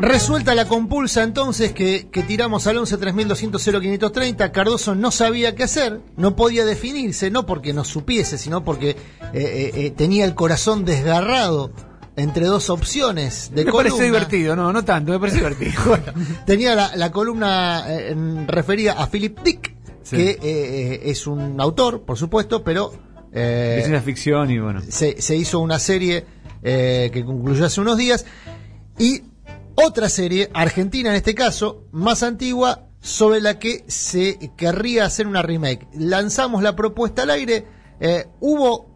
Resuelta la compulsa entonces que, que tiramos al 11 3200 0530, Cardoso no sabía qué hacer, no podía definirse, no porque no supiese, sino porque eh, eh, eh, tenía el corazón desgarrado entre dos opciones de me columna. parece divertido, no, no tanto, me parece divertido. Tenía la, la columna eh, referida a Philip Dick, Sí. que es un autor, por supuesto, pero es una ficción y bueno. se, se hizo una serie que concluyó hace unos días y otra serie, argentina en este caso, más antigua, sobre la que se querría hacer una remake. Lanzamos la propuesta al aire, eh, hubo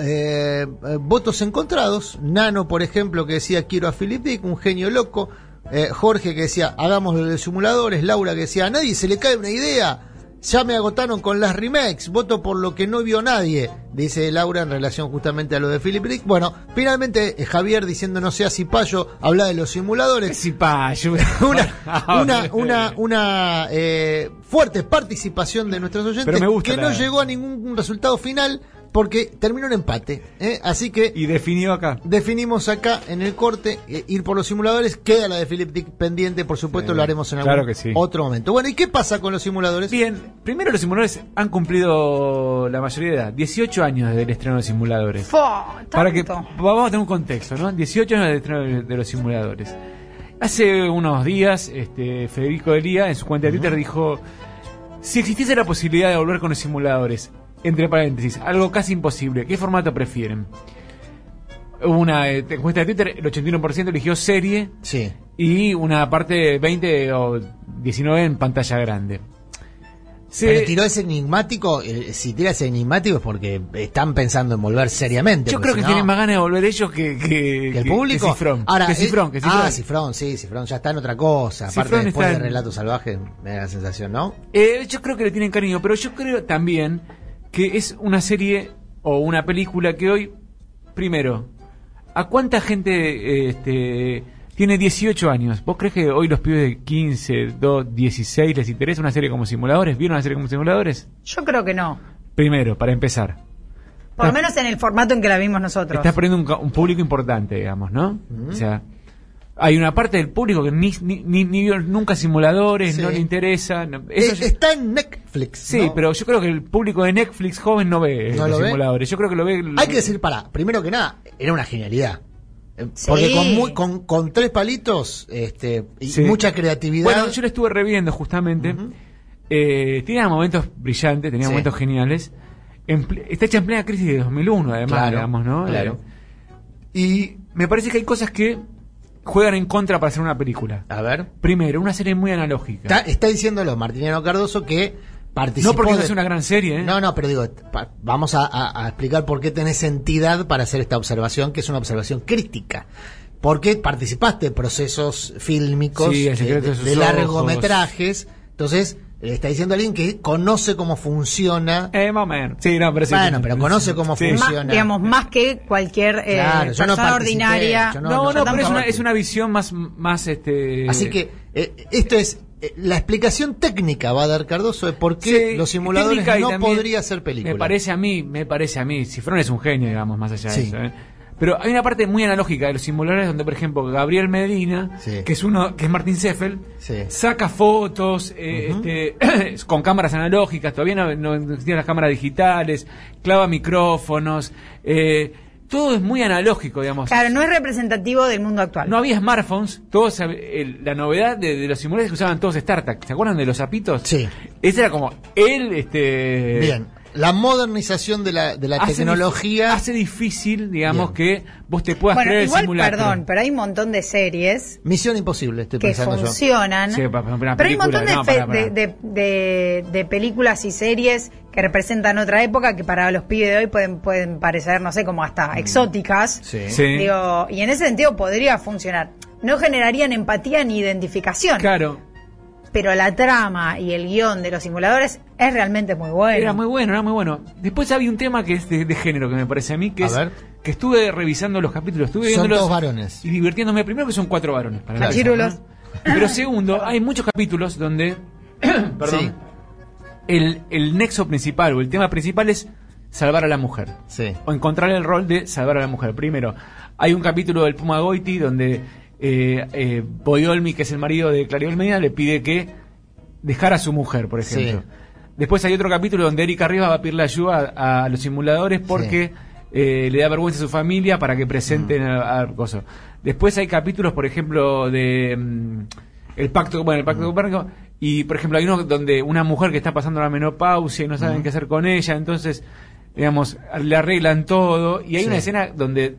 eh, votos encontrados, Nano por ejemplo que decía quiero a Philip Dick, un genio loco, eh, Jorge que decía hagamos de simuladores, Laura que decía a nadie se le cae una idea, ya me agotaron con las remakes, voto por lo que no vio nadie, dice Laura en relación justamente a lo de Philip Dick. Bueno, finalmente eh, Javier diciendo no sea cipayo, habla de los simuladores. Sí, pa, yo- Una, una, una, una eh, fuerte participación de nuestros oyentes Pero me gusta que no llegó a ningún resultado final porque terminó en empate. ¿eh? Así que Y definió acá. definimos acá en el corte eh, ir por los simuladores. Queda la de Philip Dick pendiente, por supuesto, Sí, lo haremos en algún claro que sí. otro momento. Bueno, ¿y qué pasa con los simuladores? Bien, primero los simuladores han cumplido la mayoría de edad, 18 años desde el estreno de simuladores. Fo, Para que vamos a tener un contexto, ¿no? 18 años del estreno de, de los simuladores. Hace unos días, este, Federico Delía en su cuenta de Twitter dijo, si existiese la posibilidad de volver con los simuladores, entre paréntesis, algo casi imposible, ¿qué formato prefieren? Hubo una eh, encuesta de Twitter, el 81% eligió serie Sí. y una parte 20 o 19 en pantalla grande. Se- Pero tiró ese enigmático, eh, si tira ese enigmático es porque están pensando en volver seriamente. yo creo que no- tienen más ganas de volver ellos que, que, que el público. que Cifrón. Ahora, que eh, Cifrón, que Cifrón. Ah, Cifrón, sí, Cifrón ya está en otra cosa. Aparte, Cifrón después está de en- Relato Salvaje, me da la sensación, ¿no? Eh, yo creo que le tienen cariño, pero yo creo también que es una serie o una película que hoy, primero, ¿a cuánta gente este, tiene 18 años? ¿Vos crees que hoy los pibes de 15, 2, 16 les interesa una serie como simuladores? ¿Vieron una serie como simuladores? Yo creo que no. Primero, para empezar. Por lo menos en el formato en que la vimos nosotros. Estás perdiendo un, ca- un público importante, digamos, ¿no? O sea, hay una parte del público que ni, ni, ni- ni vio nunca simuladores, Sí. no le interesa. no- eso Eh, está en Netflix. Sí, ¿no? pero yo creo que el público de Netflix joven no ve ¿No los lo ve? simuladores. Yo creo que lo ve. Hay que decir, para, primero que nada, era una genialidad. Eh, Sí. Porque con, muy- con, con tres palitos este, y Sí. mucha creatividad. Bueno, yo lo estuve reviendo justamente. Eh, tenía momentos brillantes, tenía momentos geniales. En está hecha en plena crisis de 2001, además, Claro, digamos, ¿no? claro. Eh, y me parece que hay cosas que juegan en contra para hacer una película. A ver. Primero, una serie muy analógica. Está, está diciéndolo Martiniano Cardoso que participó. no porque no de- es una gran serie, ¿eh? No, no, pero digo, pa- vamos a, a- a explicar por qué tenés entidad para hacer esta observación, que es una observación crítica. Porque participaste en procesos fílmicos Sí, El de, largometrajes. Entonces, le está diciendo alguien que conoce cómo funciona. Eh, más o menos. Sí, no, pero sí. Bueno, pero conoce cómo Sí. funciona. Más, digamos, más que cualquier eh, Claro, yo no ordinaria. yo No, No, no, no, yo pero es una, es una visión más, más este. Así que eh, esto es eh, la explicación técnica va a dar Cardoso de por qué Sí, los simuladores no podría ser película. Me parece a mí, me parece a mí, Cifrón es un genio, digamos, más allá Sí. de eso. ¿eh? Pero hay una parte muy analógica de los simuladores donde, por ejemplo, Gabriel Medina, Sí. que es uno, que es Martín Seffel, Sí. saca fotos eh, este, con cámaras analógicas, todavía no, no existían las cámaras digitales, clava micrófonos, eh, todo es muy analógico, digamos. Claro, no es representativo del mundo actual. No había smartphones, todos, el- la novedad de, de los simuladores que usaban todos StarTAC, ¿se acuerdan de los zapitos? Sí. Ese era como él, este... Bien. La modernización de la, de la hace tecnología. hace difícil, digamos, Bien. que vos te puedas bueno, creer el igual, simulacro. perdón, pero hay un montón de series Misión imposible, estoy que pensando yo. funcionan. Sí, pero hay un montón de, no, de- de- de- de películas y series que representan otra época que para los pibes de hoy pueden, pueden parecer, no sé, como hasta exóticas. Mm. Sí. Sí. Digo, y en ese sentido podría funcionar. No generarían empatía ni identificación. Claro, Pero la trama y el guion de los simuladores es realmente muy bueno. era muy bueno, era muy bueno. Después había un tema que es de, de género que me parece a mí, que A es ver. que estuve revisando los capítulos, estuve Son viéndolos todos varones. y divirtiéndome. Primero que son cuatro varones. Para. ¿no? Pero segundo, hay muchos capítulos donde, perdón, Sí. el, el nexo principal o el tema principal es salvar a la mujer. Sí. o encontrar el rol de salvar a la mujer. Primero, hay un capítulo del Puma Goiti donde eh, eh, Boyolmi, que es el marido de Claribel Medina, le pide que dejara a su mujer, por ejemplo. Sí. Después hay otro capítulo donde Erika Rivas va a pedirle ayuda a, a los simuladores porque eh, le da vergüenza a su familia para que presenten Mm. a, a cosas. Después hay capítulos, por ejemplo, de mm, el pacto, bueno, el pacto Mm. de Copérnico, y por ejemplo hay uno donde una mujer que está pasando la menopausia y no Mm. saben qué hacer con ella, entonces, digamos, le arreglan todo, y hay Sí. una escena donde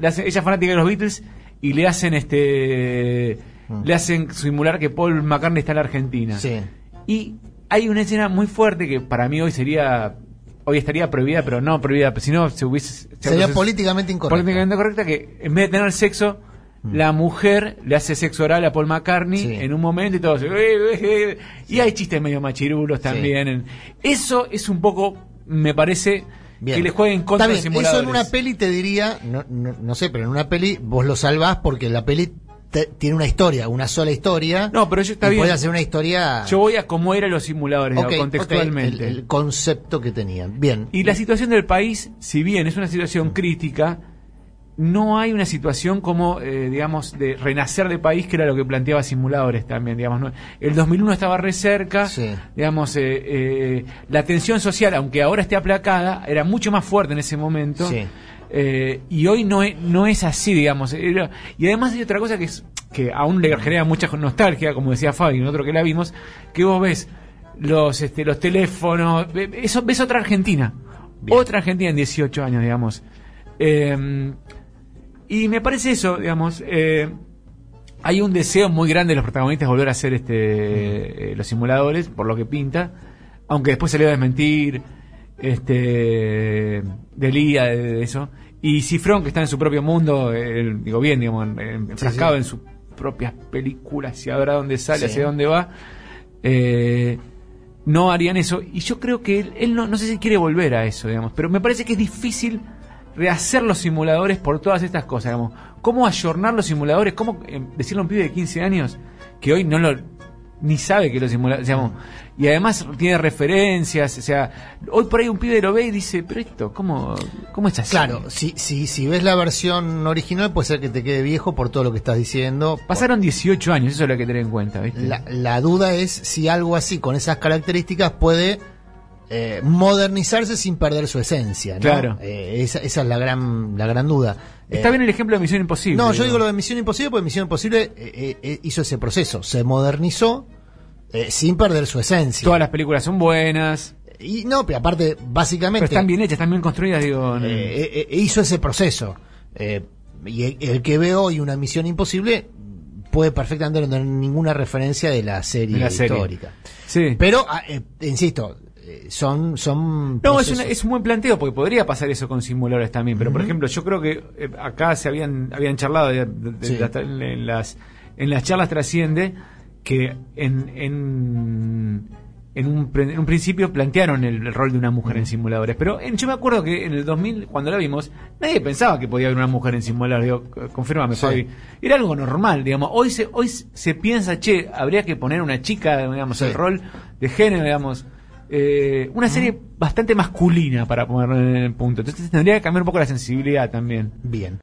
ella es fanática de los Beatles y le hacen este Mm. le hacen simular que Paul McCartney está en la Argentina. Sí. Y hay una escena muy fuerte que para mí hoy sería. Hoy estaría prohibida, pero no prohibida, si no se hubiese. se Sería políticamente incorrecto. políticamente correcta que en vez de tener sexo, la mujer le hace sexo oral a Paul McCartney Sí. en un momento y todo. se- Y hay chistes medio machirulos también. Eso es un poco, me parece, Bien. que le jueguen contra Está bien, simuladores. Eso en una peli te diría, no, no, no sé, pero en una peli vos lo salvás porque la peli te- tiene una historia, una sola historia. No, pero eso está y bien. Puede hacer una historia. Yo voy a cómo eran los simuladores, Ok, digamos, ok, contextualmente. el, el concepto que tenían. Bien. Y la situación del país, si bien es una situación crítica, no hay una situación como, eh, digamos, de renacer de país, que era lo que planteaba simuladores también, digamos. ¿no? El 2001 estaba re cerca, Sí. digamos, eh, eh, la tensión social, aunque ahora esté aplacada, era mucho más fuerte en ese momento. Sí. Y hoy no es, no es así, digamos. Era- y además hay otra cosa que es que aún le genera mucha nostalgia, como decía Fabi, en otro que la vimos, que vos ves los este, los teléfonos, eso, ves otra Argentina. Bien. Otra Argentina en 18 años, digamos. Eh, y me parece eso, digamos. eh, hay un deseo muy grande de los protagonistas de volver a hacer este, eh, los simuladores, por lo que pinta, aunque después se le va a desmentir este Delía de, de eso. Y Cifrón, que está en su propio mundo, eh, digo bien, digamos, en- en- enfrascado sí. en sus propias películas y ahora dónde sale, Sí. hacia dónde va, eh, no harían eso. Y yo creo que él, él no, no sé si quiere volver a eso, digamos, pero me parece que es difícil rehacer los simuladores por todas estas cosas, digamos. ¿Cómo ayornar los simuladores? ¿Cómo eh, decirle a un pibe de 15 años que hoy no lo ni sabe que los simuladores, digamos, y además tiene referencias, o sea, hoy por ahí un pibe lo ve y dice, pero esto, ¿cómo, cómo es así? Claro, si, si, si ves la versión original puede ser que te quede viejo por todo lo que estás diciendo. Pasaron 18 años, eso es lo que tener en cuenta, ¿viste? La, la duda es si algo así, con esas características, puede eh, modernizarse sin perder su esencia. ¿no? Claro. Eh, esa, esa es la gran, la gran duda. Está Eh, bien el ejemplo de Misión Imposible. No, yo digo lo de Misión Imposible porque Misión Imposible eh, hizo ese proceso, se modernizó sin perder su esencia. Todas las películas son buenas, Y no, pero aparte, pero básicamente, están bien hechas, están bien construidas, digo... hizo ese proceso. Y el, el que ve hoy una Misión Imposible puede perfectamente no tener ninguna referencia de la serie, De la serie. histórica. sí. Pero, ah, insisto, son, son No, es, una- es un buen planteo porque podría pasar eso con simuladores también. Pero, por ejemplo, yo creo que eh, acá se habían habían charlado de- de- de- Sí. de- en, las, en las charlas trasciende que en, en, en, un, en un principio plantearon el, el rol de una mujer en simuladores. Pero en- yo me acuerdo que en el 2000, cuando la vimos, nadie pensaba que podía haber una mujer en simuladores. Digo, confírmame, Sí. Fabi. Era algo normal, digamos. Hoy se, hoy se piensa, che, habría que poner una chica, digamos, Sí. el rol de género, digamos. Eh, una serie bastante masculina para ponerlo en el punto. Entonces tendría que cambiar un poco la sensibilidad también. Bien.